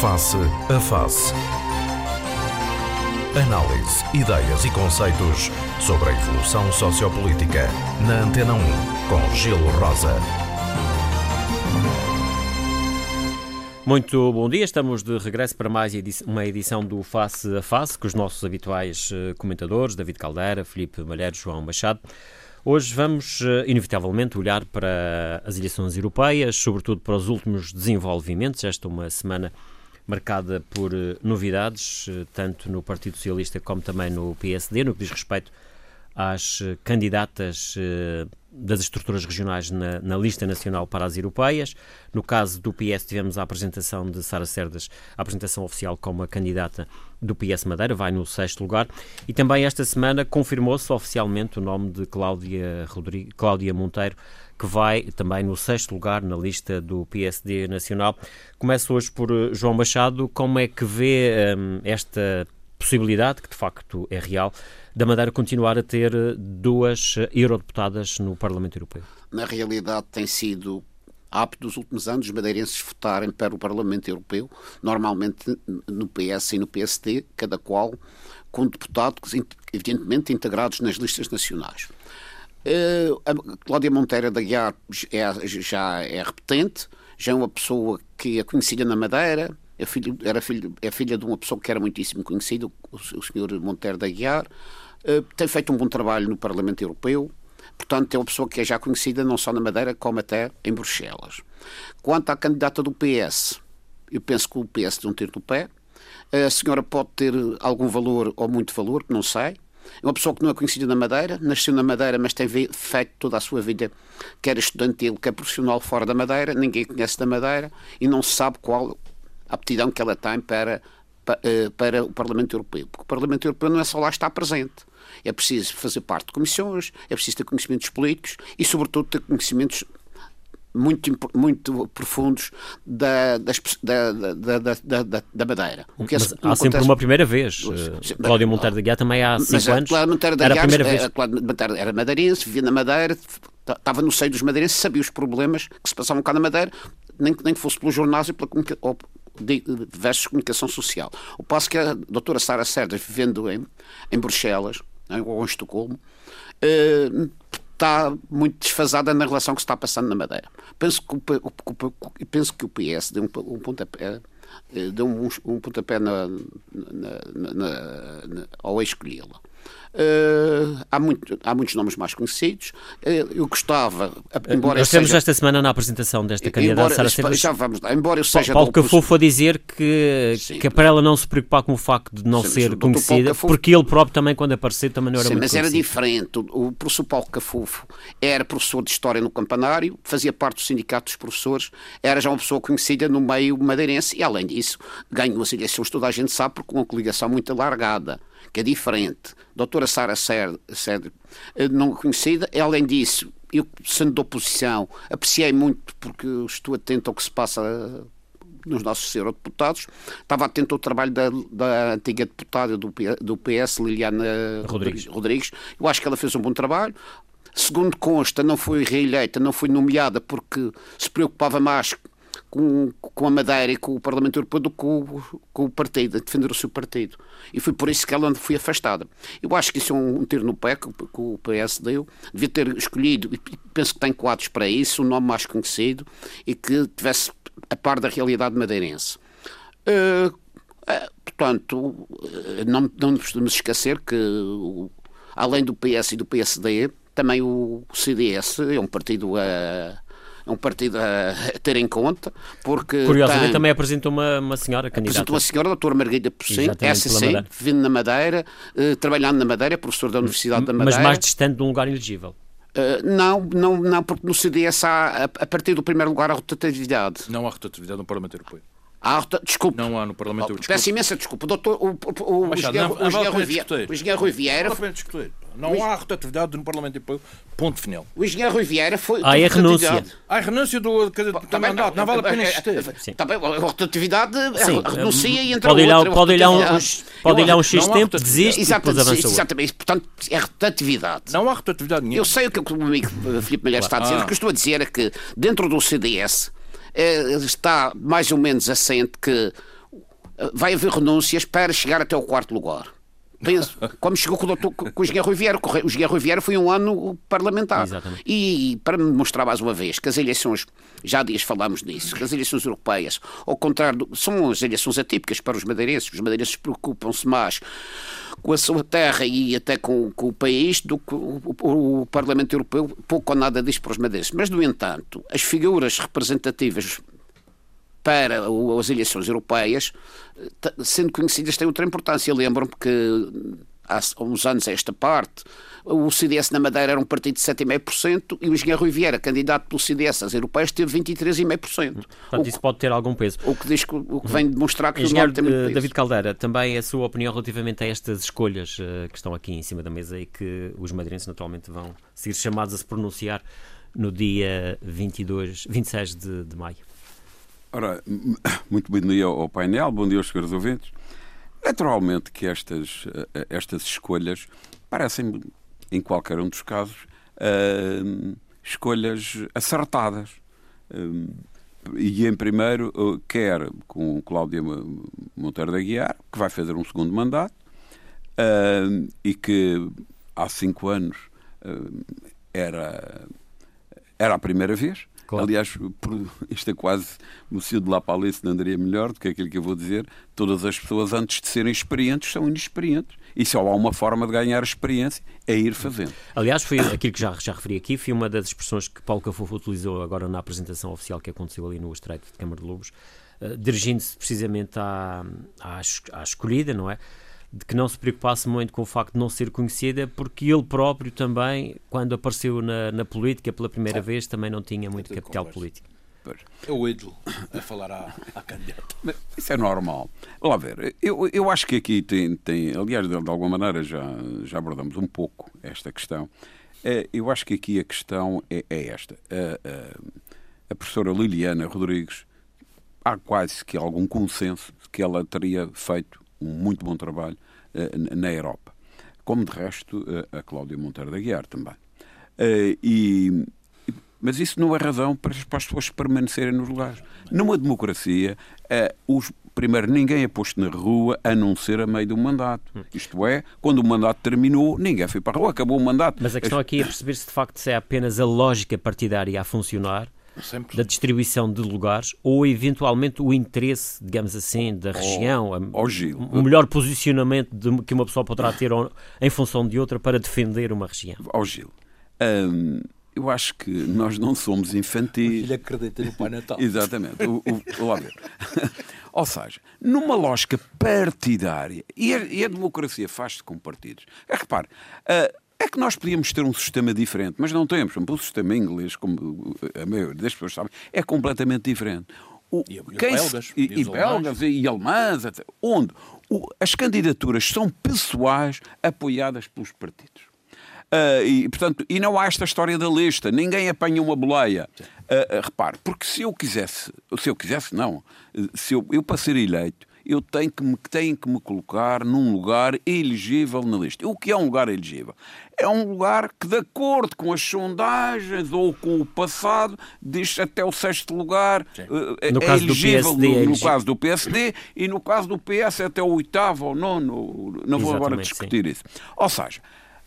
Face a Face. Análise, ideias e conceitos sobre a evolução sociopolítica. Na Antena 1, com Gelo Rosa. Muito bom dia, estamos de regresso para mais uma edição do Face a Face com os nossos habituais eh, comentadores, David Caldeira, Felipe Malheiro, João Machado. Hoje vamos, eh, inevitavelmente, olhar para as eleições europeias, sobretudo para os últimos desenvolvimentos. Esta é uma semana marcada por eh, novidades, eh, tanto no Partido Socialista como também no PSD, no que diz respeito às candidatas das estruturas regionais na, na, lista nacional para as europeias. No caso do PS, tivemos a apresentação de Sara Cerdas, a apresentação oficial como a candidata do PS Madeira, vai no sexto lugar. E também esta semana confirmou-se oficialmente o nome de Cláudia, Rodrigo, Cláudia Monteiro, que vai também no sexto lugar na lista do PSD Nacional. Começo hoje por eh, João Machado. Como é que vê um, esta possibilidade, que de facto é real, da Madeira continuar a ter eh, duas eh, eurodeputadas no Parlamento Europeu? Na realidade, tem sido hábito dos últimos anos os madeirenses votarem para o Parlamento Europeu, normalmente no PS e no PSD, cada qual com deputados, evidentemente, integrados nas listas nacionais. Uh, a Cláudia Monteira da Guiar é, já é repetente, já é uma pessoa que é conhecida na Madeira, é, filho, era filho, é filha de uma pessoa que era muitíssimo conhecida, o, o senhor Monteiro da Guiar, uh, tem feito um bom trabalho no Parlamento Europeu, portanto é uma pessoa que é já conhecida não só na Madeira, como até em Bruxelas. Quanto à candidata do PS, eu penso que o PS tem um tiro do pé, a senhora pode ter algum valor ou muito valor, não sei, é uma pessoa que não é conhecida na Madeira, nasceu na Madeira, mas tem feito toda a sua vida, quer estudantil, quer profissional fora da Madeira, ninguém conhece da Madeira e não sabe qual aptidão que ela tem para, para, eh, para o Parlamento Europeu. Porque o Parlamento Europeu não é só lá estar presente. É preciso fazer parte de comissões, é preciso ter conhecimentos políticos e, sobretudo, ter conhecimentos muito, muito profundos da, das, da, da, da, da, Madeira. O que é, mas há sempre uma primeira vez. Uh, Cláudio Monteiro da Guiar também há cinco mas, anos. Cláudio Monteiro da Guiar era a primeira vez. Cláudio Monteiro era madeirense, vivia na Madeira, estava no seio dos madeirenses, sabia os problemas que se passavam cá na Madeira, nem, nem que fosse pelo jornal ou pela ou, de, versus comunicação social. O passo que a doutora Sara Cerdas, vivendo em, em Bruxelas, ou em Estocolmo, uh, está muito desfasada na relação que se está passando na Madeira. Penso que o, penso que o PS deu um, um pontapé, eh, deu um, um pontapé na, na, na, na, ao escolhê-la. Uh, há, muito, há muitos nomes mais conhecidos. Uh, eu gostava, embora Nós temos seja, esta semana na apresentação desta candidata Sara Silvas. Já vamos lá, embora eu seja. Paulo Cafofo a dizer que, que é para ela não se preocupar com o facto de não sim, ser conhecida, porque ele próprio também, quando apareceu, também não era sim, muito mas conhecido. era diferente. O, o professor Paulo Cafofo era professor de História no Campanário, fazia parte do Sindicato dos Professores, era já uma pessoa conhecida no meio madeirense e, além disso, ganhou as eleições, toda a gente sabe, porque uma coligação muito alargada que é diferente. Doutora Sara Sérgio, eh, não conhecida, além disso, eu, sendo de oposição, apreciei muito porque estou atento ao que se passa eh, nos nossos eurodeputados. Estava atento ao trabalho da, da antiga deputada do, do PS, Liliana Rodrigues. Rodrigues. Eu acho que ela fez um bom trabalho. Segundo consta, não foi reeleita, não foi nomeada porque se preocupava mais com, com a Madeira e com o Parlamento Europeu do que com, com o partido, a defender o seu partido. E foi por isso que ela foi afastada. Eu acho que isso é um, um tiro no pé que, que o PS deu. Devia ter escolhido, e penso que tem quadros para isso, um nome mais conhecido e que tivesse a par da realidade madeirense. Uh, uh, portanto, não, não nos podemos esquecer que, uh, além do PS e do PSD, também o CDS é um partido a um partido a ter em conta, porque... Curiosamente tem, também apresentou uma, uma senhora candidata. Apresentou uma senhora, a doutora Margarida Pocinho, essa sim, vindo na Madeira, eh, trabalhando na Madeira, professor da Universidade da Madeira. Mas mais distante de um lugar elegível. Uh, não, não, não, porque no CDS há, a, a partir do primeiro lugar, a rotatividade. Não há rotatividade no Parlamento Europeu. Há, desculpe. Não há no Parlamento. Oh, peço imensa desculpa. O doutor, o, o, o, engenheiro, o engenheiro Rui Vieira. O engenheiro Rui Vieira. Não há rotatividade no Parlamento Europeu. Ponto final. O engenheiro Rui Vieira foi. Há a renúncia. Há a renúncia do, do, do mandato. Não vale a pena insistir. Está bem, a rotatividade renuncia e entra pode ir outra. Pode ir lá uns, pode ir um X tempo, desiste exatamente, e depois avança Exatamente. Portanto, é rotatividade. Não há rotatividade nenhuma. Eu sei o que o meu amigo Filipe Malher está a dizer. O que eu estou a dizer é que dentro do CDS está mais ou menos assente que vai haver renúncias para chegar até o quarto lugar. Penso, como chegou com o, doutor, com o Engenheiro Rui Vieira. O Engenheiro Rui Vieira foi um ano parlamentar. Exatamente. E para me mostrar mais uma vez que as eleições, já há dias falámos nisso, que as eleições europeias, ao contrário, são as eleições atípicas para os madeirenses. Os madeirenses preocupam-se mais com a sua terra e até com, com o país do que o, o, o, Parlamento Europeu pouco ou nada diz para os madeirenses. Mas, no entanto, as figuras representativas para as eleições europeias, sendo conhecidas, têm outra importância. Lembro-me que há uns anos a esta parte, o CDS na Madeira era um partido de 7,5% e o Engenheiro Rui Vieira, candidato pelo CDS às europeias, teve 23,5%. Portanto, isso pode ter algum peso. O que, diz o que vem demonstrar que Engenheiro, o tem muito peso. David Caldeira, também a sua opinião relativamente a estas escolhas uh, que estão aqui em cima da mesa e que os madeirenses naturalmente vão ser chamados a se pronunciar no dia 22, 26 de, de maio. Ora, muito bom dia ao painel, bom dia aos senhores ouvintes. Naturalmente que estas, eh, estas escolhas parecem, em qualquer um dos casos, uh, escolhas acertadas. Uh, e em primeiro, uh, quer com Cláudia Monteiro da Guiar, que vai fazer um segundo mandato, e que há cinco anos era, era a primeira vez, Claro. Aliás, isto é quase no cio de ali, se não andaria melhor do que aquilo que eu vou dizer. Todas as pessoas, antes de serem experientes, são inexperientes. E só há uma forma de ganhar experiência, é ir fazendo. Aliás, foi aquilo que já, já referi aqui, foi uma das expressões que Paulo Cafofo utilizou agora na apresentação oficial que aconteceu ali no Estreito de Câmara de Lobos, uh, dirigindo-se precisamente à, à, à escolhida, não é? De que não se preocupasse muito com o facto de não ser conhecida, porque ele próprio também, quando apareceu na, na política pela primeira ah, vez, também não tinha muito capital conversa. político. É o ídolo a falar à, à candidata. Isso é normal. Lá ver, eu, eu acho que aqui tem, tem aliás, de, de alguma maneira já, já abordamos um pouco esta questão. É, eu acho que aqui a questão é, é esta. A, a, a professora Liliana Rodrigues, há quase que algum consenso que ela teria feito um muito bom trabalho uh, na Europa. Como de resto uh, a Cláudia Monteiro da Guiar também. Uh, e, mas isso não é razão para, as pessoas permanecerem nos lugares. Numa democracia, os, primeiro, ninguém é posto na rua a não ser a meio do mandato. Isto é, quando o mandato terminou, ninguém foi para a rua, acabou o mandato. Mas a questão aqui é perceber se de facto se é apenas a lógica partidária a funcionar Sempre. da distribuição de lugares ou eventualmente o interesse, digamos assim, da região, oh, o melhor posicionamento de, que uma pessoa poderá ter em função de outra para defender uma região. Ó oh, Gil, hum, eu acho que nós não somos infantis. Ele acredita no Pai Natal. Exatamente. O, o. Ou seja, numa lógica partidária, e a, e a democracia faz-se com partidos. Repare, uh, é que nós podíamos ter um sistema diferente, mas não temos. O sistema inglês, como a maioria das pessoas sabem, é completamente diferente. O, e, quem belgas, e, e, e belgas e, alemães, etc. onde o, as candidaturas são pessoais apoiadas pelos partidos. Uh, e, portanto, e não há esta história da lista, ninguém apanha uma boleia. Uh, uh, repare, porque se eu quisesse, se eu quisesse, não, se eu, eu para ser eleito, eu tenho que, me, tenho que me colocar num lugar elegível na lista. O que é um lugar elegível? É um lugar que, de acordo com as sondagens ou com o passado, diz até o sexto lugar uh, é elegível PSD, no, no caso do PSD e no caso do PS até o oitavo ou nono. Não vou agora discutir sim. isso. Ou seja,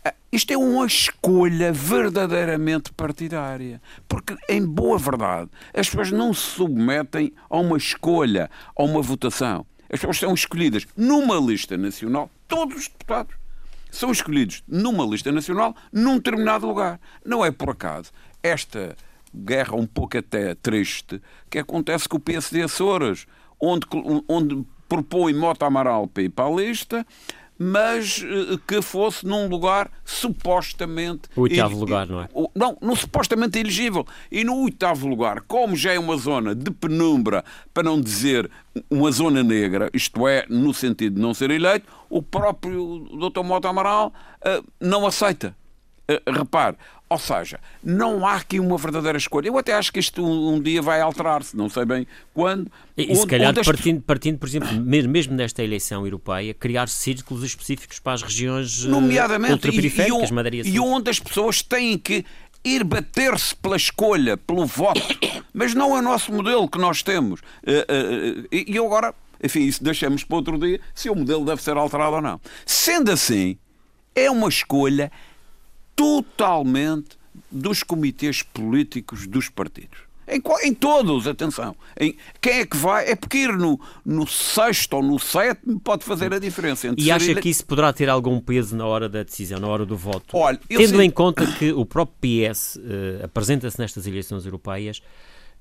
eh, isto é uma escolha verdadeiramente partidária. Porque, em boa verdade, as pessoas não se submetem a uma escolha, a uma votação. As pessoas são escolhidas numa lista nacional, todos os deputados são escolhidos numa lista nacional num determinado lugar. Não é por acaso esta guerra um pouco até triste que acontece com o PSD Açores, onde, onde propõe Mota Amaral para ir para a lista, mas eh, que fosse num lugar supostamente. O oitavo lugar, não é? Não, no supostamente elegível. E no oitavo lugar, como já é uma zona de penumbra, para não dizer uma zona negra, isto é, no sentido de não ser eleito, o próprio Dr. Mota Amaral uh, não aceita. Uh, repare, ou seja, não há aqui uma verdadeira escolha. Eu até acho que isto um, um dia vai alterar-se, não sei bem quando. E, onde, se calhar, partindo, partindo, por exemplo, mesmo nesta eleição europeia, criar círculos específicos para as regiões eh, Nomeadamente, ultraperiféricas, e, e, e onde as pessoas têm que ir bater-se pela escolha, pelo voto. Mas não é o nosso modelo que nós temos. Eh, eh, e eu agora enfim, isso deixamos para outro dia, se o modelo deve ser alterado ou não. Sendo assim, é uma escolha totalmente dos comitês políticos dos partidos. Em, em, todos, atenção. Em, quem é que vai? É porque ir no, no sexto ou no sétimo pode fazer a diferença. e acha ele... que isso poderá ter algum peso na hora da decisão, na hora do voto? Olha, Tendo sei... em conta que o próprio PS uh, eh, apresenta-se nestas eleições europeias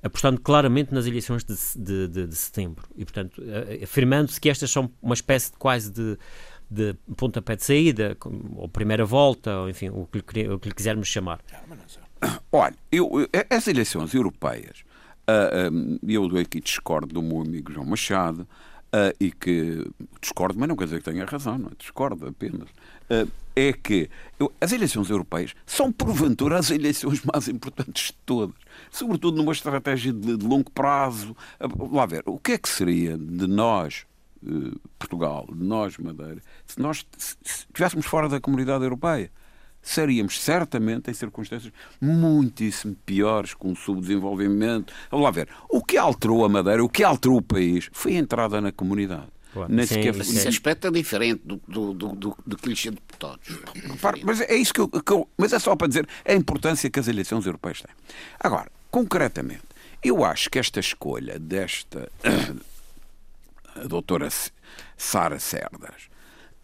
apostando claramente nas eleições de, de, de, de setembro e, portanto, uh, afirmando-se que estas são uma espécie de quase de de pontapé de saída, ou primeira volta, ou enfim, o que lhe, o que lhe quisermos chamar. Olha, eu, as eleições europeias, uh, eu aqui discordo do meu amigo João Machado, e que discordo, mas não quer dizer que tenha razão, não é? Discordo apenas. É que as eleições europeias são, porventura, as eleições mais importantes de todas, sobretudo numa estratégia de, longo prazo. Lá ver, o que é que seria de nós, Portugal, nós, Madeira, se nós estivéssemos fora da comunidade europeia. Seríamos certamente em circunstâncias muitíssimo piores, com o subdesenvolvimento. Vamos lá ver. O que alterou a Madeira, o que alterou o país, foi a entrada na comunidade. Claro. Nem sequer... Mas esse aspecto é diferente do, do, do, do, do clichê de deputados. Mas é isso que eu, que eu, Mas é só para dizer a importância que as eleições europeias têm. Agora, concretamente, eu acho que esta escolha desta a doutora Sara Cerdas,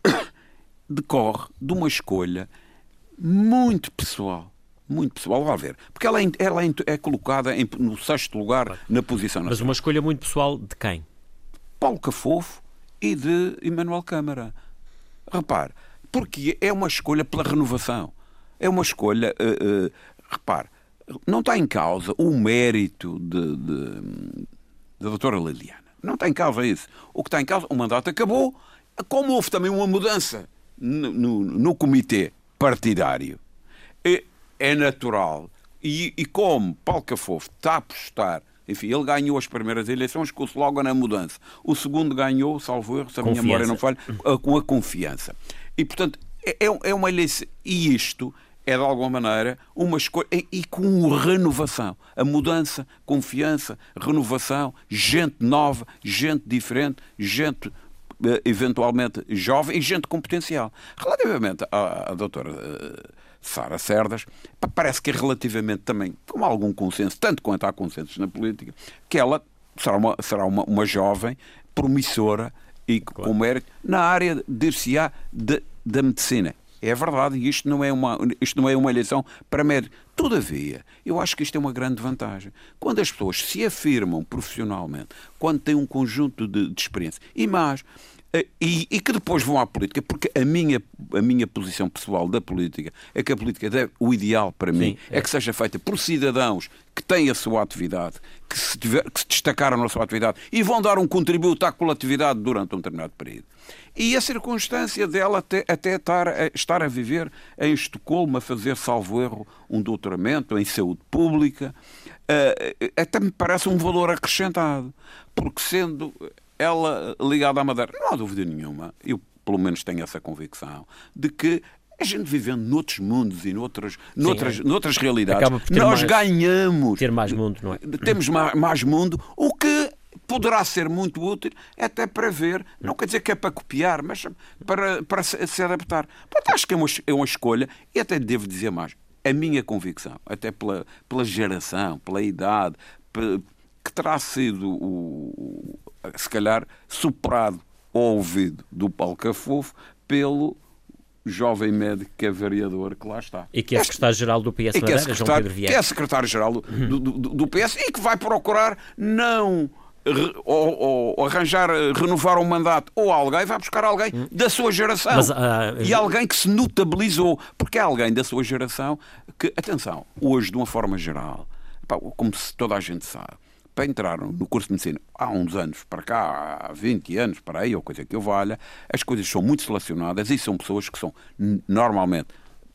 decorre de uma escolha muito pessoal. Muito pessoal, vá ver. Porque ela, é, ela é, é colocada em, no sexto lugar na posição nacional. Mas uma escolha muito pessoal de quem? Paulo Cafofo e de Emmanuel Câmara. Repare, porque é uma escolha pela renovação. É uma escolha. Uh, uh, repare, não está em causa o mérito de, de, da doutora Liliana. Não está em causa isso. O que está em causa, o mandato acabou, como houve também uma mudança no, no, no comitê partidário, é, é natural. E, e, como Paulo Cafofo está a apostar, enfim, ele ganhou as primeiras eleições com logo na mudança. O segundo ganhou, salvo erro, se a minha memória não falha, com a confiança. E, portanto, é, é, é uma eleição. E isto é de alguma maneira uma escolha e, e, com renovação, a mudança, confiança, renovação, gente nova, gente diferente, gente eh, eventualmente jovem e gente com potencial. Relativamente à, à doutora uh, Sara Cerdas, parece que é relativamente também, com algum consenso, tanto quanto há consensos na política, que ela será uma, será uma, uma jovem promissora e claro. com mérito na área, dir-se-á, da medicina. É verdade, e isto não é uma, isto não é uma eleição para médico. Todavia, eu acho que isto é uma grande vantagem. Quando as pessoas se afirmam profissionalmente, quando têm um conjunto de, de experiência, e mais, e, e, que depois vão à política, porque a minha, a minha posição pessoal da política é que a política deve, o ideal para Sim, mim é. é. que seja feita por cidadãos que têm a sua atividade, que se, tiver, que se destacaram na sua atividade e vão dar um contributo à coletividade durante um determinado período. E a circunstância dela até, até estar, a, estar a viver em Estocolmo, a fazer, salvo erro, um doutoramento em saúde pública, uh, até me parece um valor acrescentado, porque sendo ela ligada à Madeira, não há dúvida nenhuma, eu pelo menos tenho essa convicção, de que a gente vivendo noutros mundos e noutras, Sim, noutras, é. noutras realidades, nós mais, ganhamos. Ter mais mundo, não é? Temos mais, mais mundo, o que poderá ser muito útil até para ver, não quer dizer que é para copiar, mas para, para se, adaptar. Portanto, acho que é uma, é uma escolha e até devo dizer mais. A minha convicção, até pela, pela geração, pela idade, que terá sido o, se calhar, superado ao ouvido do Paulo Cafofo pelo jovem médico que é vereador que lá está. E que é secretário-geral do PS Madeira, é João Pedro Vieira. Que é secretário-geral do, do, do, do, PS e que vai procurar não ou, ou, ou, arranjar, renovar um mandato, ou alguém vai buscar alguém hum. da sua geração. Mas, uh, e alguém que se notabilizou. Porque é alguém da sua geração que, atenção, hoje, de uma forma geral, como toda a gente sabe, para entrar no curso de medicina há uns anos para cá, há 20 anos para aí, ou coisa que eu valha, as coisas são muito selecionadas e são pessoas que são normalmente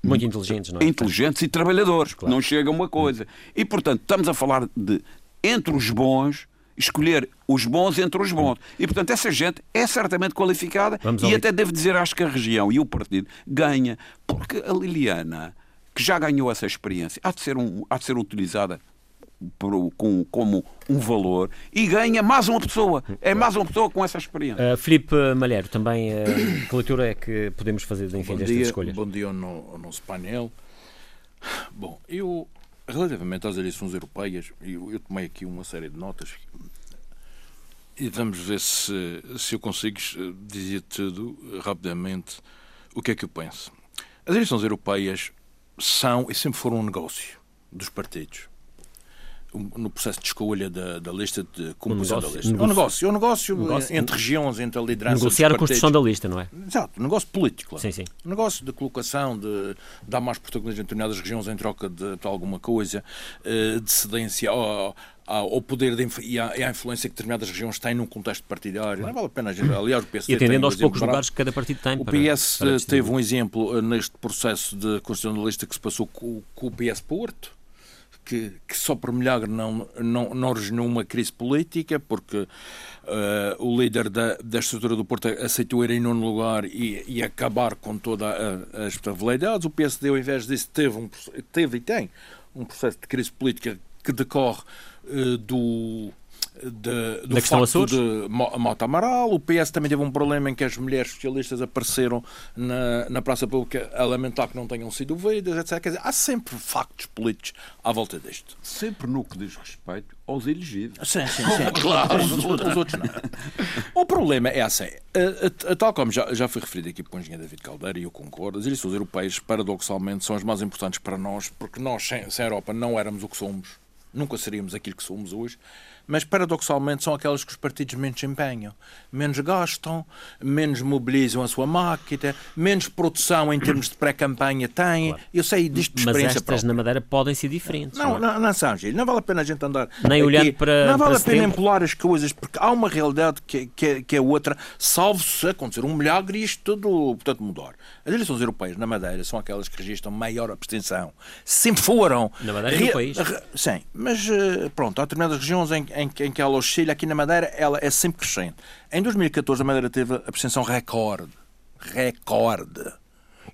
muito inteligentes, não é? Inteligentes e trabalhadores, claro. não chega uma coisa. E, portanto, estamos a falar de, entre os bons, escolher os bons entre os bons. E, portanto, essa gente é certamente qualificada Vamos e até devo dizer, acho que a região e o partido ganha, porque a Liliana, que já ganhou essa experiência, há de ser, um, há de ser utilizada com, como um valor e ganha mais uma pessoa. É mais uma pessoa com essa experiência. Uh, Filipe Malheiro, também uh, que leitura é que podemos fazer enfim, bom destas dia, escolhas? Bom dia ao, no, ao nosso painel. Bom, eu, relativamente às eleições europeias, eu, eu tomei aqui uma série de notas e vamos ver se, se eu consigo dizer tudo rapidamente o que é que eu penso. As eleições europeias são e sempre foram um negócio dos partidos no processo de escolha da, da lista, de composição um da lista. É um negócio, é um negócio, negócio entre regiões, entre a liderança Negociar a construção da lista, não é? Exato, negócio político. Sim, sim. Um negócio de colocação, de dar mais protagonismo em determinadas regiões em troca de, de alguma coisa, eh, de cedência ao, ao poder de, e, à, e à influência que determinadas regiões têm num contexto partidário. Não vale a pena, aliás, o PSD E atendendo aos um poucos lugares que cada partido tem. O para, PS para teve um exemplo eh, neste processo de construção da lista que se passou com, com o PS Porto que, que, só por milagre não, não, não originou uma crise política, porque uh, o líder da, da estrutura do Porto aceitou ir em nono lugar e, e acabar com todas as veleidades. O PSD, ao invés disso, teve, um, teve e tem um processo de crise política que decorre uh, do de, do da questão facto de Mota Amaral. O PS também teve um problema em que as mulheres socialistas apareceram na, na praça pública a lamentar que não tenham sido ouvidas, etc. Quer dizer, há sempre factos políticos à volta disto. Sempre no que diz respeito aos elegíveis. Sim, sim, sim. claro. Os, os, os, outros não. O problema é assim, a, a, a, tal como já, já foi referido aqui pelo engenheiro David Caldeira, e eu concordo, as eleições europeias, paradoxalmente, são as mais importantes para nós, porque nós, sem, sem a Europa, não éramos o que somos, nunca seríamos aquilo que somos hoje mas paradoxalmente são aquelas que os partidos menos empenham, menos gastam, menos mobilizam a sua máquina, menos produção em termos de pré-campanha têm. Claro. Eu sei disto de Mas experiência estas própria. na Madeira podem ser diferentes. Não, não, não, São Gil, não vale a pena a gente andar. Nem aqui, olhando para. Não vale para a pena setembro. empolar as coisas, porque há uma realidade que, que, que é outra, salvo se acontecer um milagre e isto tudo, portanto, mudar. As eleições europeias na Madeira são aquelas que registram maior abstenção. Sempre foram. Na Madeira e no país. Sim, mas eh, pronto, há determinadas regiões em, em, em que ela oscila, aqui na Madeira ela é sempre crescente. Em 2014 a Madeira teve a abstenção recorde. Recorde.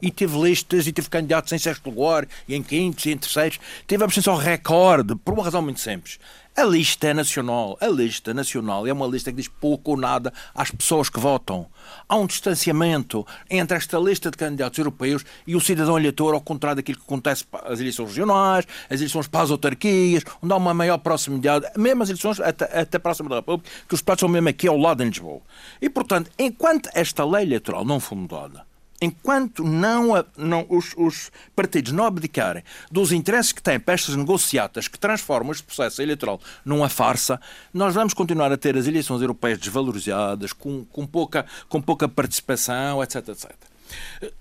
E teve listas e teve candidatos em sexto lugar, e em quintos e em terceiros. Teve a abstenção recorde, por uma razão muito simples. A lista é nacional. A lista nacional é uma lista que diz pouco ou nada às pessoas que votam. Há um distanciamento entre esta lista de candidatos europeus e o cidadão eleitor, ao contrário daquilo que acontece as eleições regionais, as eleições para as autarquias, onde há uma maior proximidade, mesmo as eleições até, até para a Assembleia da República, que os deputados são mesmo aqui ao lado em Lisboa. E, portanto, enquanto esta lei eleitoral não for mudada, enquanto não, não os, os, partidos não abdicarem dos interesses que têm para estas negociatas que transformam este processo eleitoral numa farsa, nós vamos continuar a ter as eleições europeias desvalorizadas, com, com, pouca, com pouca participação, etc, etc.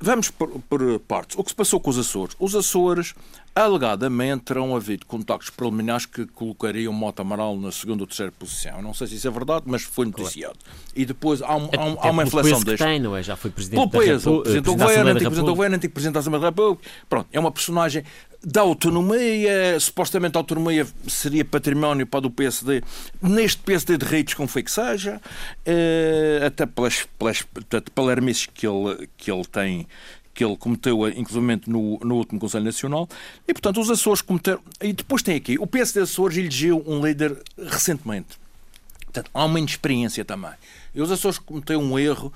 Vamos por, por, partes. O que se passou com os Açores? Os Açores, alegadamente, terão havido contactos preliminares que colocariam Mota Amaral na segunda ou terceira posição. Não sei se isso é verdade, mas foi noticiado. Claro. E depois há, um, há, um, há uma inflação deste. Tem, não é? Já foi presidente pelo Presidente do Governo, antigo Presidente do Governo, antigo Presidente da Assembleia da República. Pronto, é uma personagem da autonomia, supostamente a autonomia seria património para o PSD, neste PSD de redes como foi que seja, até pelas, pelas palermices que ele, que ele tem que ele cometeu, inclusive no, no último Conselho Nacional, e portanto os Açores cometeram. E depois tem aqui, o PSD Açores elegeu um líder recentemente. Portanto, há uma inexperiência também. E os Açores cometeu um erro,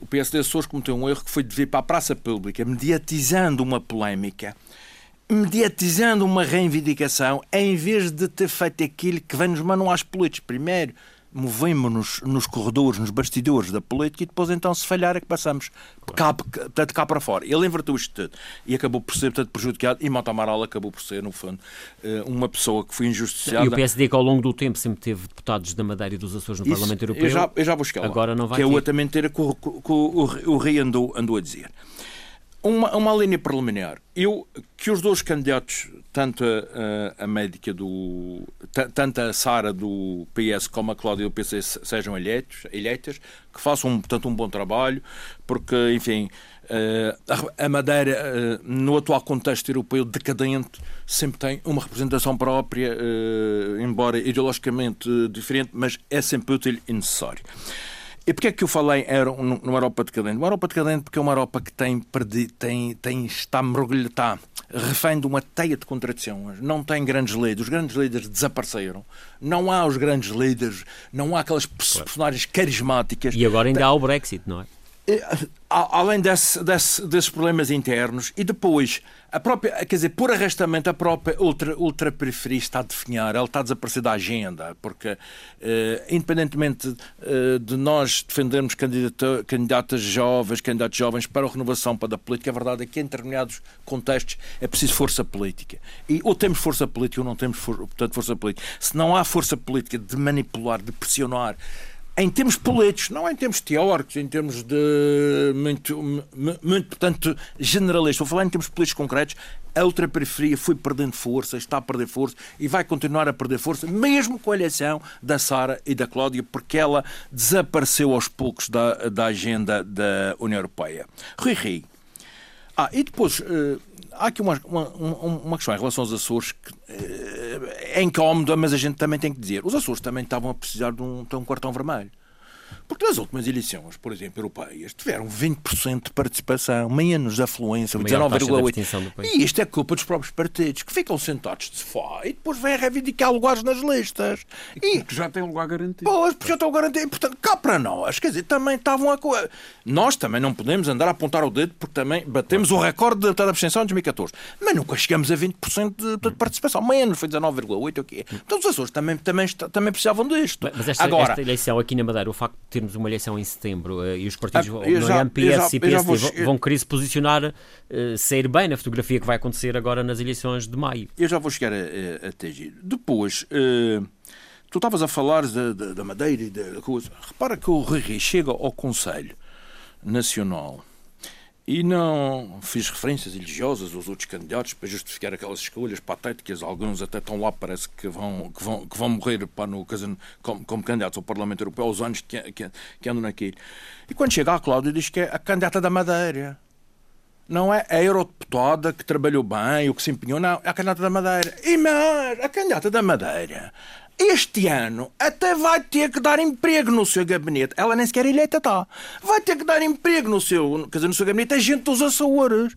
o PSD Açores cometeu um erro que foi de vir para a praça pública, mediatizando uma polémica mediatizando uma reivindicação em vez de ter feito aquilo que vem nos manuais políticos. Primeiro, movemos-nos nos corredores, nos bastidores da política e depois então, se falhar, é que passamos cá, portanto, cá para fora. Ele inverteu isto tudo e acabou por ser portanto, prejudicado e Mota Amaral acabou por ser, no fundo, eh, uma pessoa que foi injustiçada. E o PSD que ao longo do tempo sempre teve deputados da Madeira e dos Açores no Isso, Parlamento Europeu. Eu já, eu já vou chegar Agora não vai que é outra mentira que o, que o, o Rei andou, andou a dizer. Uma, uma linha preliminar. Eu, que os dois candidatos, tanto a, a, médica do. tanto a Sara do PS como a Cláudia do PC sejam eleitos, eleitas, que façam portanto, um bom trabalho, porque, enfim, a Madeira, no atual contexto europeu decadente, sempre tem uma representação própria, embora ideologicamente diferente, mas é sempre útil e necessário. E porquê é que eu falei era numa Europa decadente? Uma Europa decadente porque é uma Europa que tem, perdi, tem, tem está mergulhada, está refém de uma teia de contradições. Não tem grandes líderes. Os grandes líderes desapareceram. Não há os grandes líderes. Não há aquelas personagens carismáticas. E agora ainda há o Brexit, não é? Além desse, desse, desses problemas internos, e depois, a própria, quer dizer, por arrastamento, a própria ultra, ultra periferia está a definhar, ela está a desaparecer da agenda, porque, eh, independentemente eh, de nós defendermos candidatas jovens, candidatos jovens para a renovação para a política, a verdade é que em determinados contextos é preciso força política. E ou temos força política ou não temos, portanto, força política. Se não há força política de manipular, de pressionar, em termos políticos, não em termos teóricos, em termos de muito, muito portanto, generalista. Vou falar em termos políticos concretos. A ultraperiferia foi perdendo força, está a perder força e vai continuar a perder força, mesmo com a eleição da Sara e da Cláudia, porque ela desapareceu aos poucos da, da agenda da União Europeia. Rui Ri. Ah, e depois, uh, há aqui uma, uma, uma questão em relação aos Açores que uh, é incómoda, mas a gente também tem que dizer. Os Açores também estavam a precisar de um, de um cartão vermelho. Porque nas últimas eleições, por exemplo, europeias, tiveram 20% de participação, menos de afluência, 19,8%. E isto é culpa dos próprios partidos, que ficam sentados de sofá e depois vêm reivindicar lugares nas listas. E que já têm lugar garantido. Pois, porque já estão garantidos. Portanto, cá para nós, quer dizer, também estavam a. Nós também não podemos andar a apontar o dedo, porque também batemos o recorde de abstenção em 2014. Mas nunca chegamos a 20% de, de participação. Menos, foi 19,8%, o quê? Então os Açores também, também, também precisavam disto. Mas esta, Agora, esta eleição aqui na Madeira, o facto termos uma eleição em setembro uh, e os partidos, ah, não já, PS já, e PSD, vou, vão querer se posicionar, uh, sair bem na fotografia que vai acontecer agora nas eleições de maio. Eu já vou chegar a, a, a Tegir. Depois, uh, tu estavas a falar da, da, da Madeira e da coisa. Repara que o Rui chega ao Conselho Nacional e não fiz referências religiosas aos outros candidatos para justificar aquelas escolhas patéticas. Alguns até estão lá, parece que vão, que vão, que vão morrer para no, como, como candidatos ao Parlamento Europeu aos anos que, que, que andam naquilo. E quando chega a Cláudia, diz que é a candidata da Madeira. Não é a eurodeputada que trabalhou bem, o que se empenhou, não. É a candidata da Madeira. E mais, a candidata da Madeira este ano até vai ter que dar emprego no seu gabinete. Ela nem sequer eleita está. Vai ter que dar emprego no seu, quer dizer, no seu gabinete a gente dos Açores.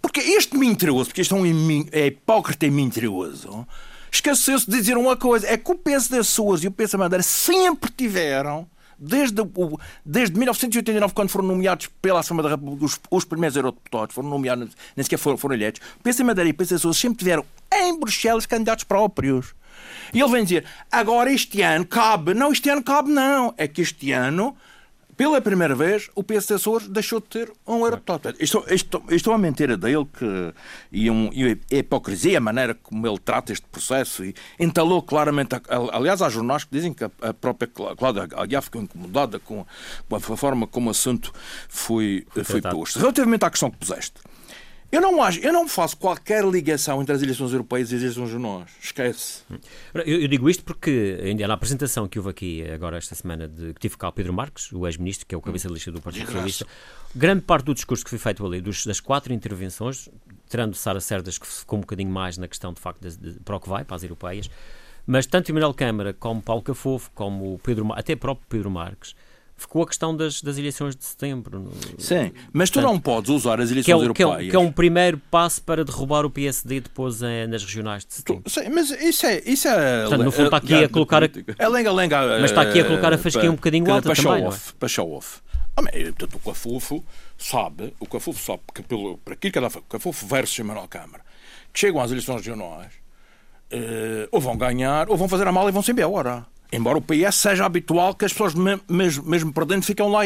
Porque este mentiroso, porque este é, um, é hipócrita e mentiroso, esqueceu-se de dizer uma coisa: é que o peso das Açores e o peso da Madeira sempre tiveram desde, o, desde 1989, quando foram nomeados pela Assembleia da República, os, os primeiros eurodeputados foram nomeados, nem sequer foram, foram eleitos, o PS Madeira e o PS Açores sempre tiveram em Bruxelas candidatos próprios. E ele vem dizer, agora este ano cabe. Não, este ano cabe não. É que este ano, pela primeira vez, o PS Açores deixou de ter um eurodeputado. Isto, é uma mentira dele que, e, um, e a hipocrisia, a maneira como ele trata este processo. E entalou claramente. Aliás, há jornais que dizem que a, própria Cláudia Aguiar ficou incomodada com a, com a forma como o assunto foi, foi posto. Relativamente à questão que puseste. Eu não, acho, eu não faço qualquer ligação entre as eleições europeias e as eleições de nós. Esquece. Eu, eu, digo isto porque, ainda na apresentação que houve aqui agora esta semana, de, que tive cá o Pedro Marques, o ex-ministro, que é o cabeça de lista do Partido Socialista, grande parte do discurso que foi feito ali, dos, das quatro intervenções, tirando Sara Cerdas, que ficou um bocadinho mais na questão, de facto, de, de, para o que vai, para as europeias, mas tanto Emanuel Câmara, como Paulo Cafofo, como o Pedro, até próprio Pedro Marques, ficou a questão das, das eleições de setembro. Sim, mas tu Portanto, não podes usar as eleições que é, europeias. Que é, que é, um primeiro passo para derrubar o PSD depois é, nas regionais de setembro. Tu, sim, mas isso é. Isso é Portanto, no fundo está aqui a colocar. A, é lenga, lenga, mas está aqui a colocar a fasquinha um bocadinho alta para também. Show off, Para show off. Ah, portanto, o Cafufo sabe, o Cafufo sabe que pelo, para aquilo que ela o Cafufo versus Manuel Câmara, que chegam às eleições regionais, uh, ou vão ganhar, ou vão fazer a mala e vão-se embora. Embora o PS seja habitual que as pessoas, mesmo, mesmo perdendo, ficam lá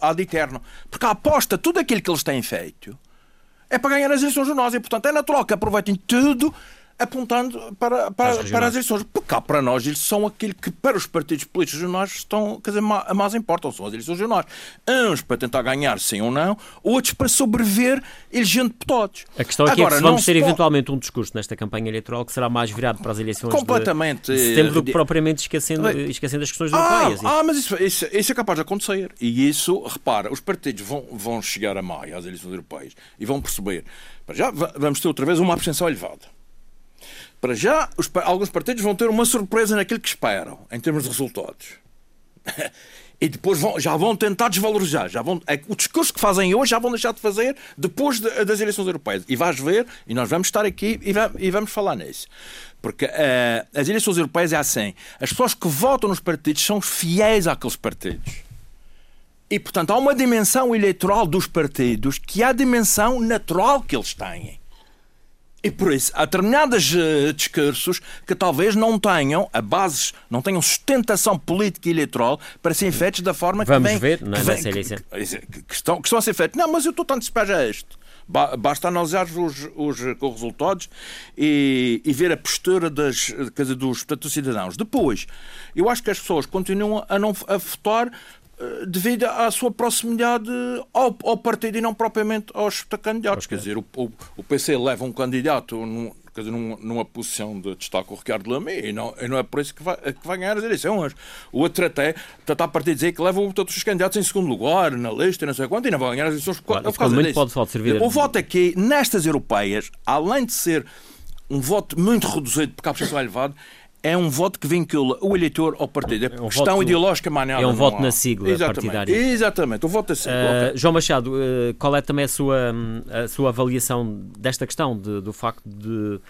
ad eterno. Porque a aposta, tudo aquilo que eles têm feito, é para ganhar as eleições de nós. E, portanto, é natural que aproveitem tudo apontando para, para, as, para as eleições. Porque cá para nós eles são aquilo que para os partidos políticos regionais estão, quer dizer, mais importam, são as eleições regionais. Uns para tentar ganhar sim ou não, outros para sobreviver elegendo deputados. A questão aqui Agora, é que vamos ter eventualmente um discurso nesta campanha eleitoral que será mais virado para as eleições Completamente, de setembro do que propriamente esquecendo, esquecendo as questões ah, europeias. Ah, mas isso, isso, isso, é capaz de acontecer. E isso, repara, os partidos vão, vão chegar a maio às eleições europeias e vão perceber, já vamos ter outra vez uma abstenção elevada para já, os, alguns partidos vão ter uma surpresa naquilo que esperam, em termos de resultados. e depois vão, já vão tentar desvalorizar. Já vão, é, o discurso que fazem hoje já vão deixar de fazer depois de, das eleições europeias. E vais ver, e nós vamos estar aqui e, e vamos falar nisso. Porque uh, as eleições europeias é assim: as pessoas que votam nos partidos são fiéis àqueles partidos. E, portanto, há uma dimensão eleitoral dos partidos que é a dimensão natural que eles têm. E por isso, há determinados uh, discursos que talvez não tenham a bases, não tenham sustentação política e eleitoral para serem feitos da forma Vamos que ver, que, não é, vem, nessa eleição. que, que, que, estão, que estão a ser feitos. Não, mas eu estou tanto despejo a este. Basta analisar os, os, os resultados e, e, ver a postura das, quer dizer, dos, portanto, dos cidadãos. Depois, eu acho que as pessoas continuam a não a votar eh, devido à sua proximidade ao, ao, partido e não propriamente aos candidatos. Okay. Quer dizer, o, o, o, PC leva um candidato num, quer dizer, numa, numa posição de destaque, o Ricardo Lamy, e não, e não é por isso que vai, que vai ganhar as eleições. O outro até está a partir de dizer que leva todos os candidatos em segundo lugar, na lista, não sei quanto, e não vai ganhar as eleições claro, por causa disso. Pode, pode servir o voto aqui, nestas europeias, além de ser um voto muito reduzido, porque a abstenção é elevada, é um voto que vincula o eleitor ao partido. É, é um questão voto, ideológica maniada. É um voto há. na sigla Exatamente. partidária. Exatamente, o voto na sigla. Uh, okay. João Machado, uh, qual é também a sua, a sua avaliação desta questão, de, do facto de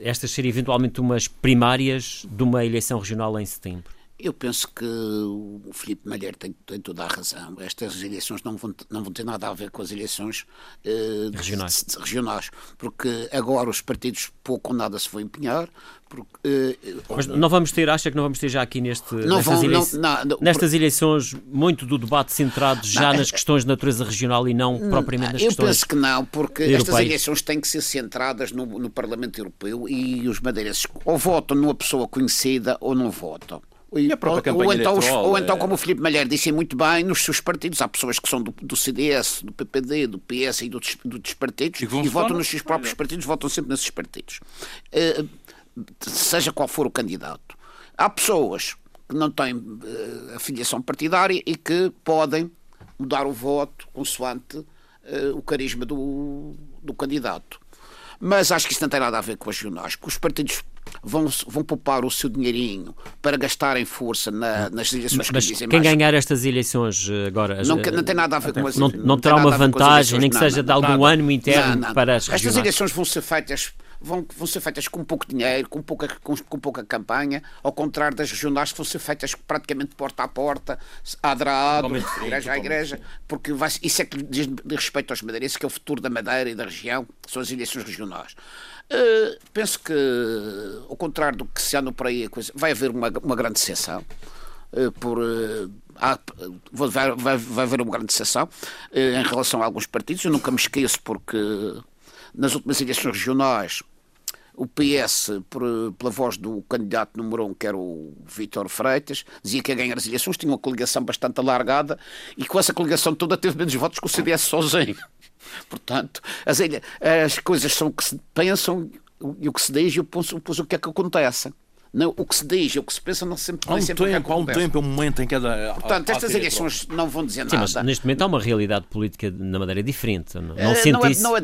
estas serem eventualmente umas primárias de uma eleição regional em setembro? Eu penso que o Filipe Malheiro tem, tem, toda a razão. Estas eleições não vão, não vão ter nada a ver com as eleições uh, regionais. De, de, regionais, porque agora os partidos pouco ou nada se vão empenhar. Porque, uh, Mas não vamos ter, acha que não vamos ter já aqui neste, nestas, vão, elei não, não, nestas por... eleições muito do debate centrado já nas questões de natureza regional e não propriamente nas eu questões Eu penso que não, porque europeias. estas eleições têm que ser centradas no, no Parlamento Europeu e os madeirenses ou votam numa pessoa conhecida ou não votam. E a própria campanha ou, então, ou então, é- como o Filipe Malher disse muito bem, nos seus partidos há pessoas que são do, do CDS, do PPD, do PS e do, do dos partidos e, e votam nos seus próprios partidos, votam sempre nesses partidos. Uh, seja qual for o candidato. Há pessoas que não têm uh, afiliação partidária e que podem mudar o voto consoante uh, o carisma do, do candidato. Mas acho que isso não tem nada a ver com as regionais, os partidos vão, vão poupar o seu dinheirinho para gastarem força na, nas eleições mas, que dizem quem mais. ganhar estas eleições eh, agora não, não tem nada a ver com as não, não, não terá uma vantagem nem que seja de algum ânimo interno para as regionais. estas eleições vão ser feitas vão, vão ser feitas com pouco dinheiro, com pouca, com, com, pouca campanha, ao contrário das regionais que vão ser feitas praticamente porta a porta, adrado, igreja a igreja, porque vai, isso é que diz, respeito aos madeirenses, que é o futuro da Madeira e da região, são as eleições regionais. Uh, penso que, ao contrário do que se anda por aí, coisa, vai haver uma, uma grande decepção. Uh, por, uh, há, vai, vai, vai haver uma grande decepção em relação a alguns partidos. Eu nunca me esqueço porque nas últimas eleições regionais o PS, por, pela voz do candidato número um, que era o Vítor Freitas, dizia que ia ganhar as eleições, tinha uma coligação bastante alargada e com essa coligação toda teve menos votos que o CDS sozinho. Portanto, as, as coisas são o que se pensam e o que se diz e depois o que é que acontece. Não, o que se diz e o que se pensa não sempre, há um sempre tempo, há um tempo, um momento em cada. Portanto, estas eleições não vão dizer Sim, nada. Mas neste momento há uma realidade política na Madeira diferente. Não, não, uh, sente não, é, isso? não, é,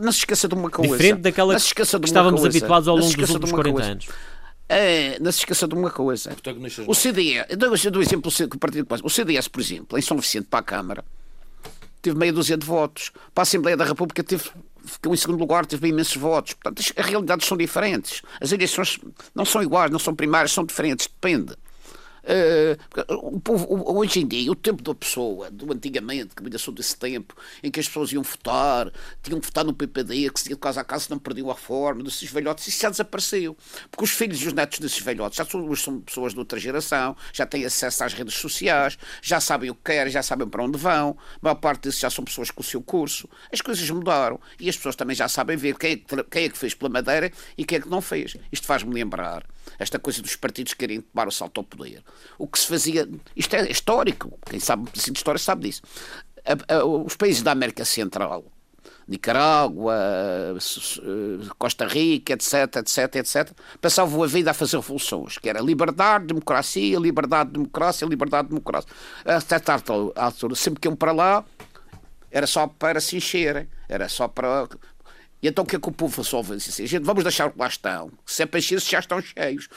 não se esqueça de uma coisa. Diferente daquela que estávamos coisa. habituados ao longo dos últimos 40 coisa. anos. É, não se esqueça de uma coisa. O CDS, eu dou, eu dou exemplo do Partido O CDS, por exemplo, em São Vicente para a Câmara, teve meia dúzia de votos. Para a Assembleia da República teve ficou em segundo lugar, teve imensos votos. Portanto, as realidades são diferentes. As eleições não são iguais, não são primárias, são diferentes, depende. Uh, o povo, hoje em dia, o tempo da pessoa, do antigamente, que ainda sou desse tempo, em que as pessoas iam votar, tinham que votar no PPD, que se ia de casa a casa não perdiam a forma, desses velhotes, isso já desapareceu. Porque os filhos e os netos desses velhotes já são, são pessoas de outra geração, já têm acesso às redes sociais, já sabem o que querem, já sabem para onde vão, a maior parte desses já são pessoas com o seu curso. As coisas mudaram e as pessoas também já sabem ver quem é que, quem é que fez pela Madeira e quem é que não fez. Isto faz-me lembrar esta coisa dos partidos querem tomar o salto ao poder o que se fazia. Isto é histórico, quem sabe assim, de história sabe disso. A, a, os países da América Central, Nicarágua, Costa Rica, etc, etc, etc, passavam a vida a fazer revoluções, que era liberdade, democracia, liberdade, democracia, liberdade, democracia. A certa altura, sempre que iam para lá, era só para se encherem, era só para E então o que é que o povo resolve? Assim, gente, vamos deixar o que lá estão. Se é para encher, já estão cheios.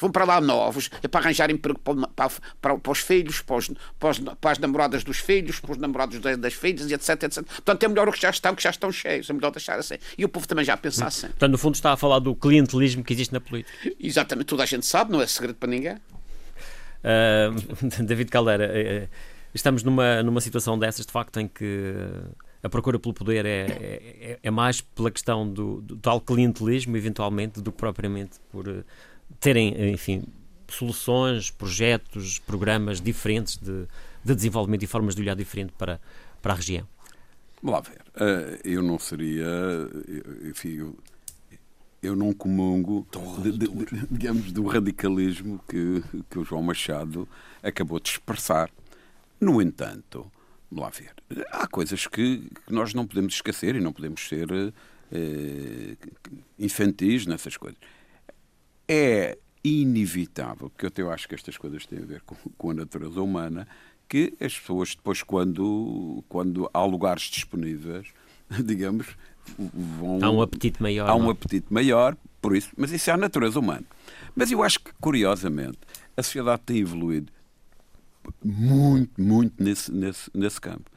Vão para lá novos, é para arranjar emprego para, para, para os filhos, para, os, para, para, as namoradas dos filhos, para os namorados das, das filhas, etc, etc. Portanto, é melhor o que já estão, que já estão cheios. É melhor deixar assim. E o povo também já pensa assim. Portanto, no fundo está a falar do clientelismo que existe na política. Exatamente, toda a gente sabe, não é segredo para ninguém. Uh, David Caldeira, eh, eh, estamos numa, numa situação dessas, de facto, em que a procura pelo poder é, é, é mais pela questão do, do, tal clientelismo, eventualmente, do que propriamente por uh, terem, enfim, soluções, projetos, programas diferentes de, de, desenvolvimento e formas de olhar diferente para, para a região. Vamos lá ver. Uh, eu não seria. Enfim, eu, eu não comungo, de, de, de, digamos, do radicalismo que, que o João Machado acabou de expressar. No entanto, Vamos lá ver. Há coisas que, que nós não podemos esquecer e não podemos ser eh, infantis nessas coisas. É inevitável, porque eu, até acho que estas coisas têm a ver com, com a natureza humana, que as pessoas depois, quando, quando há lugares disponíveis, digamos, vão... Há um apetite maior. Há um não? É? apetite maior, por isso, mas isso é a natureza humana. Mas eu acho que, curiosamente, a sociedade tem evoluído muito, muito nesse, nesse, nesse campo.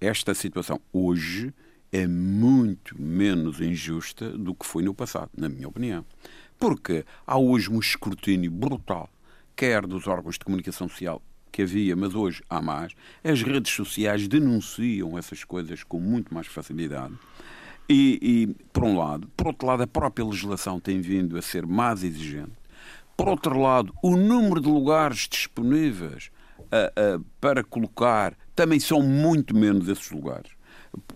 Esta situação hoje é muito menos injusta do que foi no passado, na minha opinião. Porque há hoje um escrutínio brutal, quer dos órgãos de comunicação social que havia, mas hoje há mais. As redes sociais denunciam essas coisas com muito mais facilidade. E, e, por um lado. Por outro lado, a própria legislação tem vindo a ser mais exigente. Por outro lado, o número de lugares disponíveis uh, uh, para colocar também são muito menos esses lugares.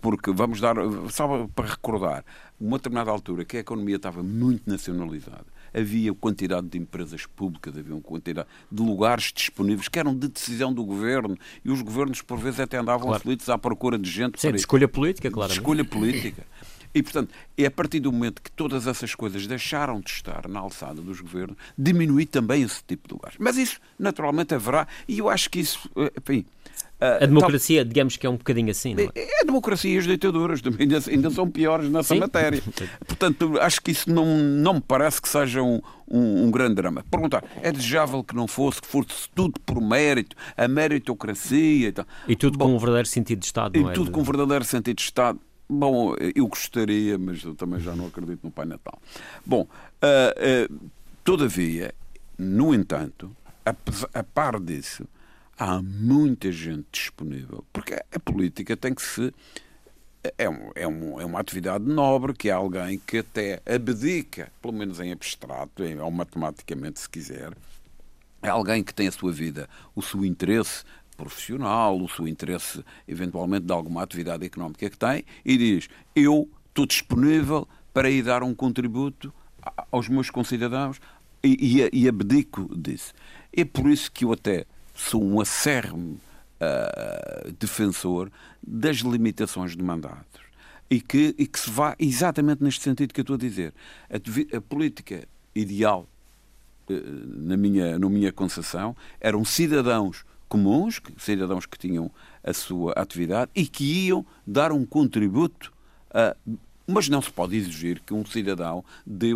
Porque vamos dar, só para recordar, uma determinada altura que a economia estava muito nacionalizada, havia quantidade de empresas públicas, havia uma quantidade de lugares disponíveis que eram de decisão do governo e os governos, por vezes, até andavam claro. aflitos à procura de gente. Sim, de escolha política, claro. Escolha política. E, portanto, é a partir do momento que todas essas coisas deixaram de estar na alçada dos governos, diminuir também esse tipo de lugares. Mas isso, naturalmente, haverá, e eu acho que isso, eh, enfim, Uh, a democracia, digamos que é um bocadinho assim, não é? É a democracia e as ditaduras ainda, ainda são piores nessa Sim? matéria. Portanto, acho que isso não, não me parece que seja um, um, um, grande drama. Perguntar, é desejável que não fosse, que fosse tudo por mérito, a meritocracia e tal. E tudo Bom, com um verdadeiro sentido de Estado, não e é? E tudo com um verdadeiro sentido de Estado. Bom, eu gostaria, mas eu também já não acredito no Pai Natal. Bom, uh, uh, todavia, no entanto, a, a par disso, há muita gente disponível, porque a política tem que se. É, um, é, um, é uma atividade nobre que é alguém que até abdica, pelo menos em abstrato, ou matematicamente, se quiser, é alguém que tem a sua vida, o seu interesse profissional, o seu interesse eventualmente de alguma atividade económica que tem e diz: Eu estou disponível para ir dar um contributo aos meus concidadãos e, e, e abdico disso. É por isso que eu até sou um acérrimo uh, defensor das limitações de mandatos e que, e que se vá exatamente neste sentido que eu estou a dizer. A, a política ideal, uh, na, minha, na minha concepção, eram cidadãos comuns, cidadãos que tinham a sua atividade e que iam dar um contributo a, mas não se pode exigir que um cidadão dê,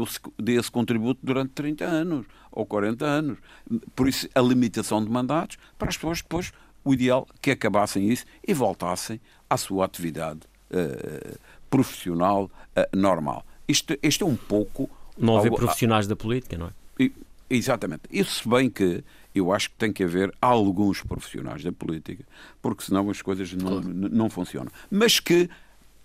esse contributo durante 30 anos ou 40 anos. Por isso, a limitação de mandatos, para as pessoas depois, o ideal é que acabassem isso e voltassem à sua atividade uh, profissional uh, normal. Isto, isto é um pouco. Não haver profissionais da política, não é? Exatamente. Isso, se bem que eu acho que tem que haver alguns profissionais da política, porque senão as coisas não, não funcionam. Mas que,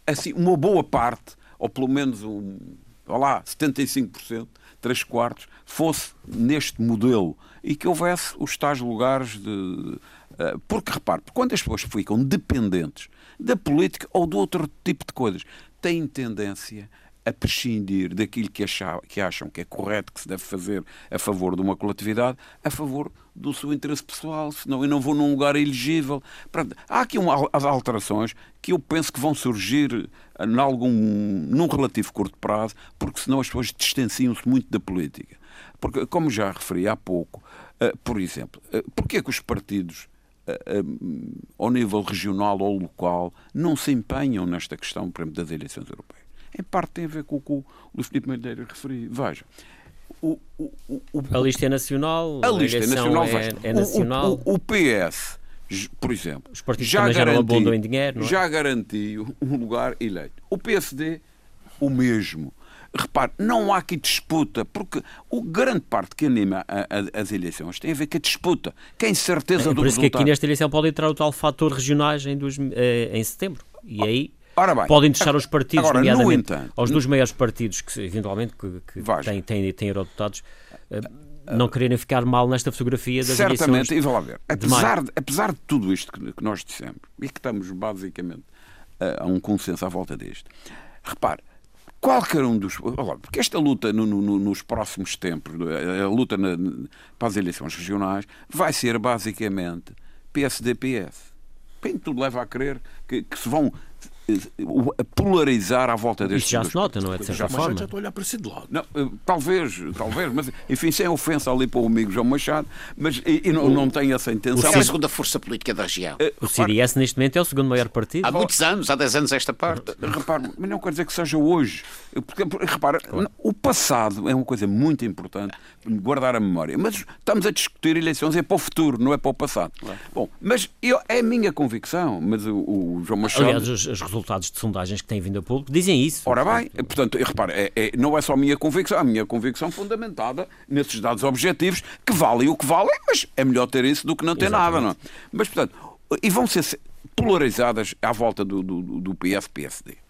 assim, uma boa parte, ou pelo menos um, lá, 75%, 3 quartos, fosse neste modelo e que houvesse os tais lugares de. Eh, porque, repare, quando as pessoas ficam dependentes da política ou de outro tipo de coisas, têm tendência a prescindir daquilo que, acham, que acham que é correto que se deve fazer a favor de uma coletividade, a favor do seu interesse pessoal, senão eu não vou num lugar elegível. há aqui uma, as alterações que eu penso que vão surgir em algum, num relativo curto prazo, porque senão as pessoas distanciam-se muito da política. Porque, como já referi há pouco, uh, por exemplo, uh, porquê é que os partidos ao nível regional ou local não se empenham nesta questão, por exemplo, das eleições europeias? Em parte tem a ver com o que o Luís Filipe Madeira referiu. Veja, o, o, o, a lista é nacional, a lista é nacional, é, é nacional. O, PS, por exemplo, Os partidos já garantiu, em dinheiro, é? já garantiu um lugar eleito. O PSD, o mesmo. Repare, não há aqui disputa, porque o grande parte que anima a, a, as eleições tem a ver com a disputa, com a incerteza é, do por isso resultado. que aqui nesta eleição pode entrar o tal fator regionais em, dois, eh, em setembro. E aí bem, podem deixar os partidos, agora, nomeadamente entanto, aos dois maiores partidos que eventualmente que, que têm, têm, têm eurodeputados, eh, não quererem ficar mal nesta fotografia das Certamente, e lá ver. Apesar de, apesar de tudo isto que, que nós dissemos, e que estamos basicamente a, a um consenso à volta disto, repare, qualquer um dos. Porque esta luta no, no, nos próximos tempos, a luta na, para as eleições regionais, vai ser basicamente PSD-PS. Quem tudo leva a crer que, que se vão polarizar à volta destes Isso já se nota, não é? De certa já, forma. já estou a olhar para si de lado. Não, eh, talvez, talvez, mas enfim, sem ofensa ali para o amigo João Machado, mas e, e não, não tenho essa intenção. É a segunda força política da região. Eh, o CDS neste momento é o segundo maior partido. Há muitos anos, há 10 anos esta parte. Eh, repare, mas não quer dizer que seja hoje. Porque, repara, claro. o passado é uma coisa muito importante, guardar a memória. Mas estamos a discutir eleições, é para o futuro, não é para o passado. Claro. Bom, mas eu, é a minha convicção, mas o, o João Machado... Aliás, os, os resultados de sondagens que têm vindo a público dizem isso. Ora bem, portanto, repare, é, é, não é só a minha convicção, a minha convicção fundamentada nesses dados objetivos, que valem o que valem, mas é melhor ter isso do que não ter Exatamente. nada, não é? Mas, portanto, e vão ser polarizadas à volta do, do, do PS-PSD.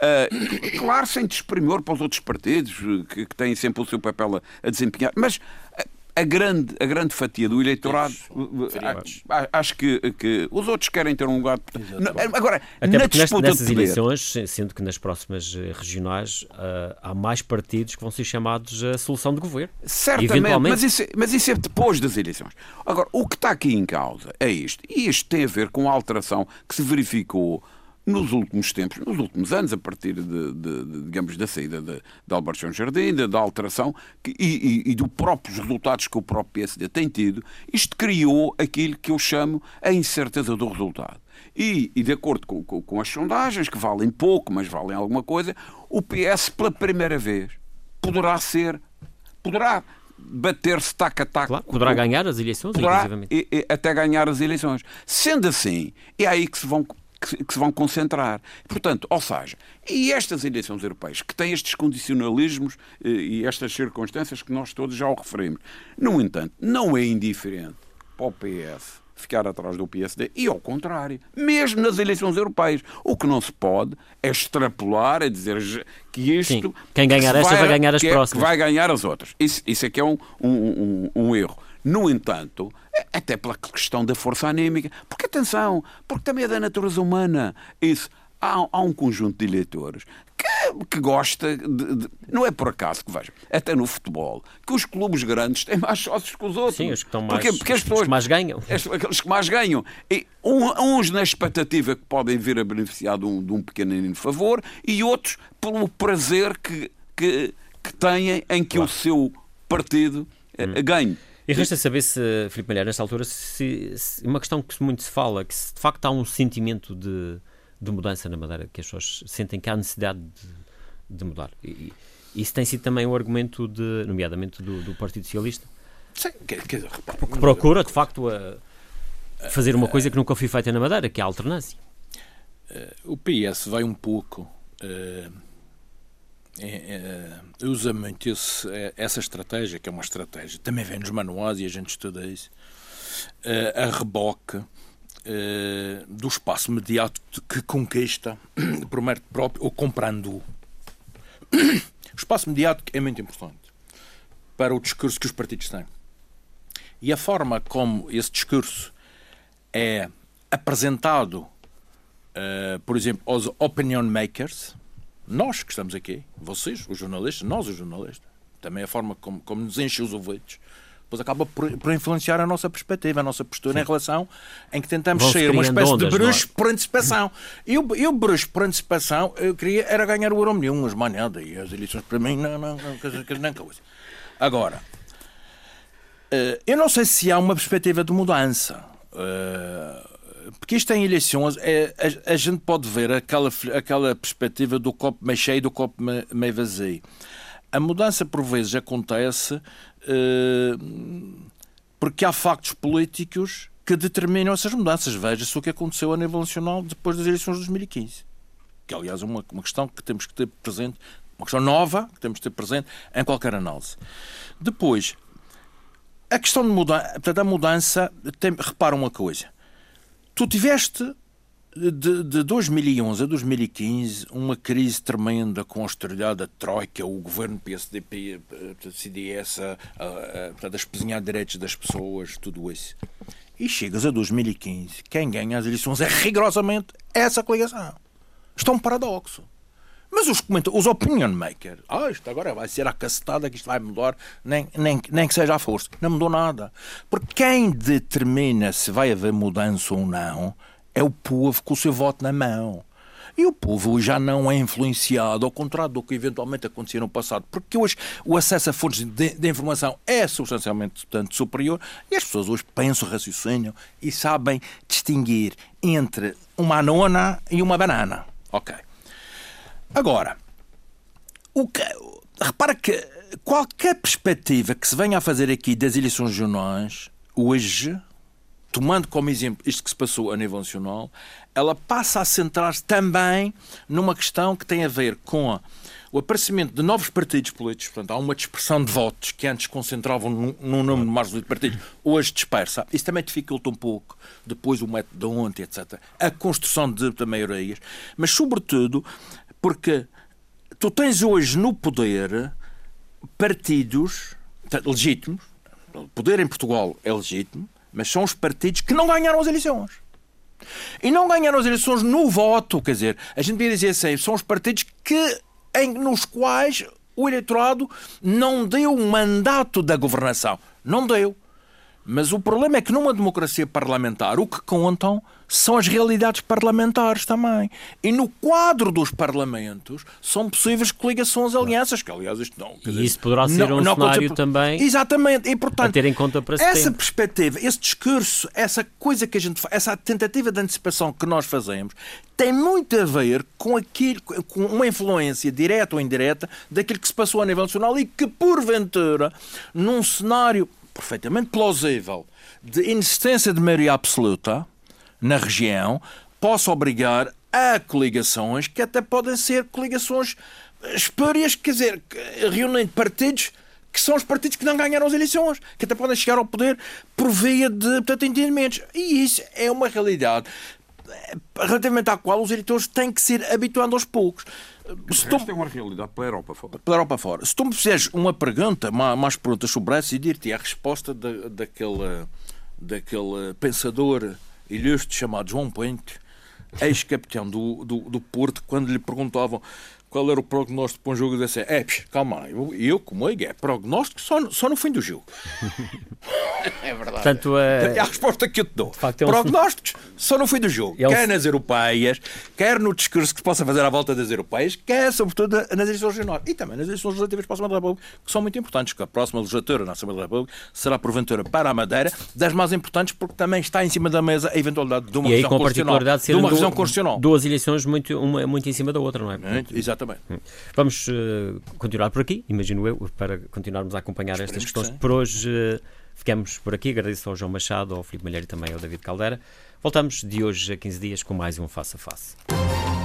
Uh, ah, claro, sem desprimor para os outros partidos, que, que, têm sempre o seu papel a, a desempenhar, mas a grande, a grande fatia do eleitorado, acho que, que os outros querem ter um lugar. Agora, Até na disputa nestas de eleições, sendo que nas próximas eh, regionais uh, há mais partidos que vão ser chamados a solução de governo. Certamente, mas isso, mas isso é depois das eleições. Agora, o que está aqui em causa é isto, e isto tem a ver com a alteração que se verificou nos últimos tempos, nos últimos anos, a partir de, de, de digamos, da saída de, de Alberto João Jardim, da, alteração que, e, e, e dos próprios resultados que o próprio PSD tem tido, isto criou aquilo que eu chamo a incerteza do resultado. E, e de acordo com, com, com, as sondagens, que valem pouco, mas valem alguma coisa, o PS, pela primeira vez, poderá ser, poderá bater-se tac a tac. Claro, poderá ganhar as eleições, poderá, e, e, até ganhar as eleições. Sendo assim, é aí que se vão que, que, se vão concentrar. Portanto, ou seja, e estas eleições europeias, que têm estes condicionalismos eh, e estas circunstâncias que nós todos já o referimos, no entanto, não é indiferente para o PS ficar atrás do PSD e ao contrário, mesmo nas eleições europeias. O que não se pode é extrapolar, é dizer que isto. Sim. Quem ganhar esta vai, vai ganhar as próximas. É, que vai ganhar as outras. Isso, isso é que é um, um, um, um erro. No entanto, até pela questão da força anímica, porque atenção, porque também é da natureza humana. Isso. Há, há um conjunto de eleitores que, que gosta de, de, Não é por acaso que veja, até no futebol, que os clubes grandes têm mais sócios que os outros. Sim, os que estão mais. Porque, porque as pessoas, os que mais ganham. Aqueles que mais ganham. E uns na expectativa que podem vir a beneficiar de um, de um pequenino favor e outros pelo prazer que, que, que têm em que claro. o seu partido eh, hum. ganhe. E resta saber se, Filipe Malher, nesta altura, se, se, uma questão que muito se fala, que se, de facto há um sentimento de, de mudança na Madeira, que as pessoas sentem que há necessidade de, de mudar. E, isso tem sido também o argumento, de, nomeadamente, do, do Partido Socialista. Sim, que, que, que procura, de facto, a, fazer uma coisa que nunca foi feita na Madeira, que é a alternância. O PS vai um pouco. Uh, usa muito esse, é, essa estratégia, que é uma estratégia, também vem nos manuais e a gente estuda isso, é, a reboque é, do espaço mediático que conquista por mérito próprio ou comprando-o. O espaço mediático é muito importante para o discurso que os partidos têm. E a forma como esse discurso é apresentado, por exemplo, aos opinion makers, nós que estamos aqui, vocês, os jornalistas, nós os jornalistas, também a forma como, como nos enche os ouvidos, depois acaba por, por, influenciar a nossa perspectiva, a nossa postura Sim. em relação em que tentamos Vão ser uma espécie ondas, de bruxo é? por antecipação. Eu, eu bruxo por antecipação, eu queria era ganhar o euro milhão, as manhadas e as eleições para mim, não, não, não, não coisa. Agora, eh, eu não sei se há uma perspectiva de mudança. Eh, porque isto em eleições, é, a, a, gente pode ver aquela, aquela perspectiva do copo meio cheio e do copo meio vazio. A mudança, por vezes, acontece uh, porque há factos políticos que determinam essas mudanças. Veja-se o que aconteceu a nível nacional depois das eleições de 2015. Que, aliás, é uma, uma questão que temos que ter presente, uma questão nova que temos que ter presente em qualquer análise. Depois, a questão de mudança, portanto, a mudança, tem, repara uma coisa. Tu tiveste de, de 2011 a 2015 uma crise tremenda com a austeridade da Troika, o governo PSDP, CDS, a, a, a, a direitos das pessoas, tudo isso. E chegas a 2015, quem ganha as eleições é rigorosamente essa coligação. Isto é um paradoxo. Mas os, os opinion makers, ah, isto agora vai ser a cacetada que isto vai mudar, nem, nem, nem que seja à força. Não mudou nada. Porque quem determina se vai haver mudança ou não é o povo com o seu voto na mão. E o povo já não é influenciado, ao contrário do que eventualmente acontecia no passado, porque hoje o acesso a fontes de, de informação é substancialmente tanto superior e as pessoas hoje pensam, raciocinam e sabem distinguir entre uma anona e uma banana. Ok. Agora, que, repara que qualquer perspectiva que se venha a fazer aqui das eleições regionais, hoje, tomando como exemplo isto que se passou a nível nacional, ela passa a centrar-se também numa questão que tem a ver com o aparecimento de novos partidos políticos. Portanto, há uma dispersão de votos que antes concentravam num, num número mais de partidos, hoje dispersa. Isso também dificulta um pouco, depois o método de ontem, etc., a construção de, de maiorias. Mas, sobretudo, porque tu tens hoje no poder partidos legítimos, o poder em Portugal é legítimo, mas são os partidos que não ganharam as eleições. E não ganharam as eleições no voto, quer dizer, a gente podia dizer assim, são os partidos que, em, nos quais o eleitorado não deu um mandato da governação. Não deu. Mas o problema é que numa democracia parlamentar o que contam são as realidades parlamentares também. E no quadro dos parlamentos são possíveis coligações, alianças, que aliás isto não. E isso poderá ser não, um não cenário também Exatamente. E, portanto, a ter em conta para Essa tempo. perspectiva, esse discurso, essa coisa que a gente faz, essa tentativa de antecipação que nós fazemos, tem muito a ver com aquilo, com uma influência direta ou indireta daquilo que se passou a nível nacional e que, porventura, num cenário perfeitamente plausível de inexistência de maioria absoluta, na região possa obrigar a coligações que até podem ser coligações espúrias, quer dizer, reúnem partidos que são os partidos que não ganharam as eleições, que até podem chegar ao poder por via de portanto, entendimentos. E isso é uma realidade eh, relativamente à qual os eleitores têm que se ir habituando aos poucos. Se tu... é uma realidade pela Europa fora. Pela Europa fora. Se tu me fizeres uma pergunta, mais perguntas sobre isso, e dir-te a resposta da, daquele, daquele pensador ilustre chamado João Puente, ex-capitão do, do, do Porto, quando lhe perguntavam qual era o prognóstico para um jogo, disse é, calma, eu, eu como é, é prognóstico só, só no fim do jogo. é verdade. Portanto, é... é a resposta que eu te dou. Facto, é um... Prognósticos só no fim do jogo. É quer nas europeias, quer no discurso que se possa fazer à volta das europeias, quer sobretudo nas eleições regionais. E também nas eleições legislativas para a Assembleia da República, que são muito importantes, que a próxima legislatura na Assembleia da República será porventura para a Madeira, das mais importantes porque também está em cima da mesa a eventualidade de uma e revisão constitucional. De uma revisão constitucional. Duas eleições muito, uma, muito em cima da outra, não é? Exatamente. Exatamente. Hum. Vamos uh, continuar por aqui, imagino eu, para continuarmos a acompanhar Esperemos estas questões. Por hoje uh, ficamos por aqui. Agradeço ao João Machado, ao Filipe Malheiro e também ao David Caldera. Voltamos de hoje a 15 dias com mais um Face a Face.